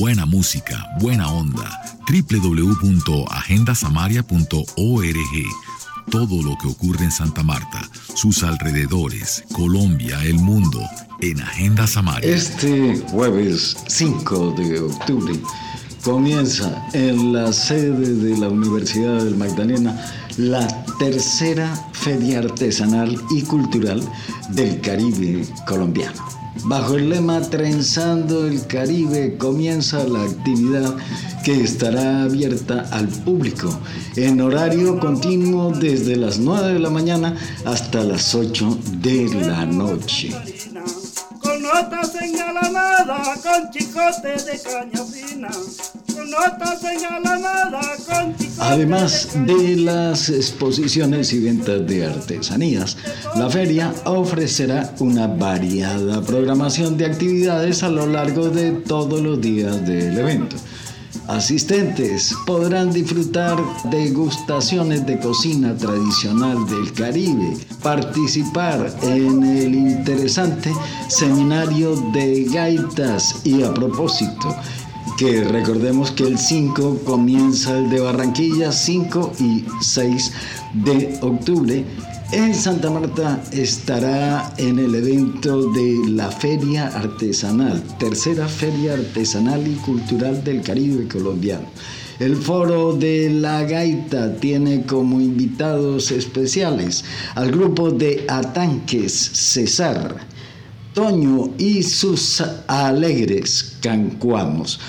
buena música, buena onda. www.agendasamaria.org. Todo lo que ocurre en Santa Marta, sus alrededores, Colombia, el mundo, en Agenda Samaria. Este jueves 5 de octubre comienza en la sede de la Universidad del Magdalena la tercera feria artesanal y cultural del Caribe colombiano. Bajo el lema Trenzando el Caribe comienza la actividad que estará abierta al público en horario continuo desde las 9 de la mañana hasta las 8 de la noche. Con notas con chicote de caña fina. Además de las exposiciones y ventas de artesanías, la feria ofrecerá una variada programación de actividades a lo largo de todos los días del evento. Asistentes podrán disfrutar degustaciones de cocina tradicional del Caribe, participar en el interesante seminario de gaitas y a propósito, que recordemos que el 5 comienza el de Barranquilla, 5 y 6 de octubre. En Santa Marta estará en el evento de la Feria Artesanal, tercera Feria Artesanal y Cultural del Caribe colombiano. El foro de la gaita tiene como invitados especiales al grupo de Atanques César, Toño y sus alegres cancuamos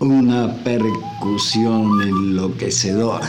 una percusión enloquecedora.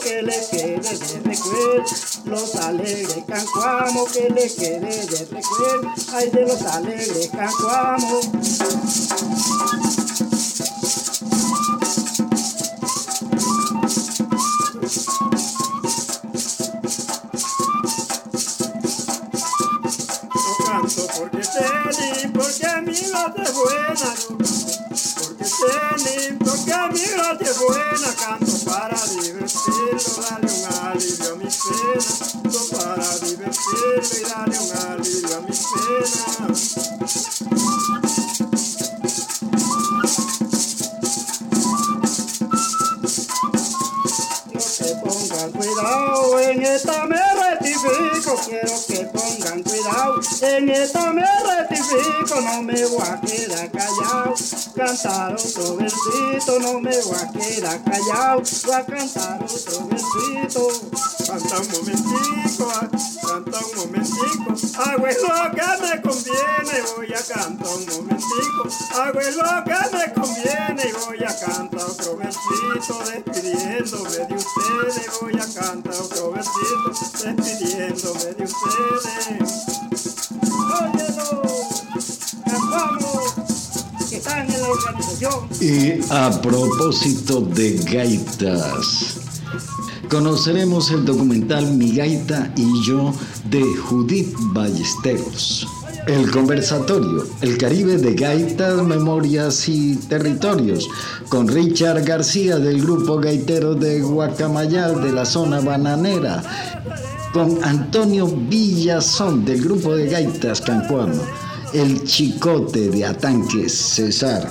que les quede de recuerdo. Los alegres cancuamos, que les quede de recuerdo, ay de los alegres cancuamos. Yo canto porque sé porque a mí no te buena, porque a mi gracia buena canto para divertirlo, dale un alivio a mi pena, canto para divertirlo y dale un alivio a mi pena. que pongan cuidado en esta me rectifico, quiero que pongan cuidado, en esta me rectifico, no me voy a quedar callado cantar otro versito, no me voy a quedar callado, voy a cantar otro versito. Canta un momentico, canta un momentico, hago lo que me conviene, voy a cantar un momentico, hago lo que me conviene y voy a cantar otro versito, despidiéndome de ustedes, voy a cantar otro versito, despidiéndome de ustedes. Y a propósito de gaitas, conoceremos el documental Mi gaita y yo de Judith Ballesteros. El conversatorio, el Caribe de Gaitas, Memorias y Territorios, con Richard García del grupo gaitero de Guacamayal de la zona bananera, con Antonio Villazón del grupo de Gaitas Cancuano el Chicote de Atanques César,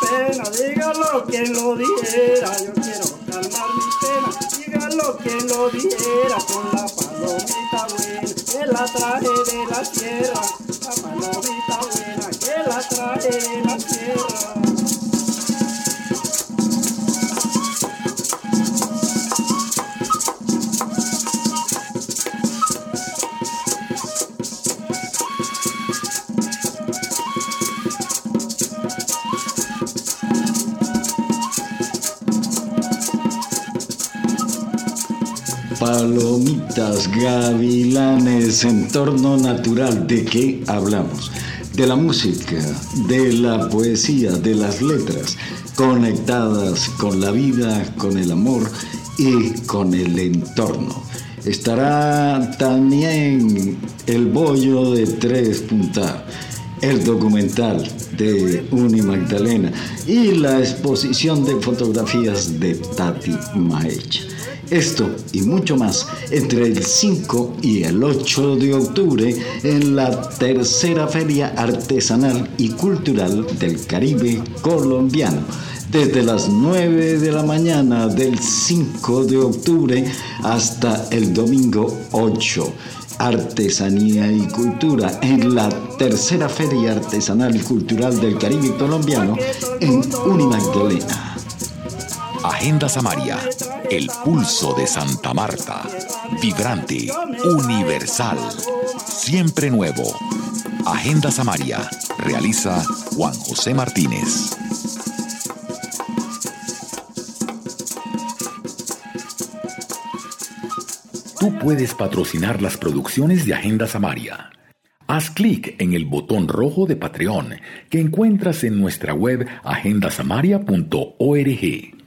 pena, dígalo quien lo dijera, yo quiero calmar mi pena, dígalo quien lo dijera con la palomita buena, que la traje de la tierra, la palomita buena, que la traje de la Palomitas, gavilanes, entorno natural. ¿De qué hablamos? De la música, de la poesía, de las letras, conectadas con la vida, con el amor y con el entorno. Estará también el bollo de tres puntas, el documental de Uni Magdalena y la exposición de fotografías de Tati Maecha. Esto y mucho más entre el 5 y el 8 de octubre en la tercera Feria Artesanal y Cultural del Caribe Colombiano. Desde las 9 de la mañana del 5 de octubre hasta el domingo 8 artesanía y cultura en la tercera Feria Artesanal y Cultural del Caribe Colombiano en Unimagdalena. Agenda Samaria, el pulso de Santa Marta, vibrante, universal, siempre nuevo. Agenda Samaria, realiza Juan José Martínez. Tú puedes patrocinar las producciones de Agenda Samaria. Haz clic en el botón rojo de Patreon que encuentras en nuestra web agendasamaria.org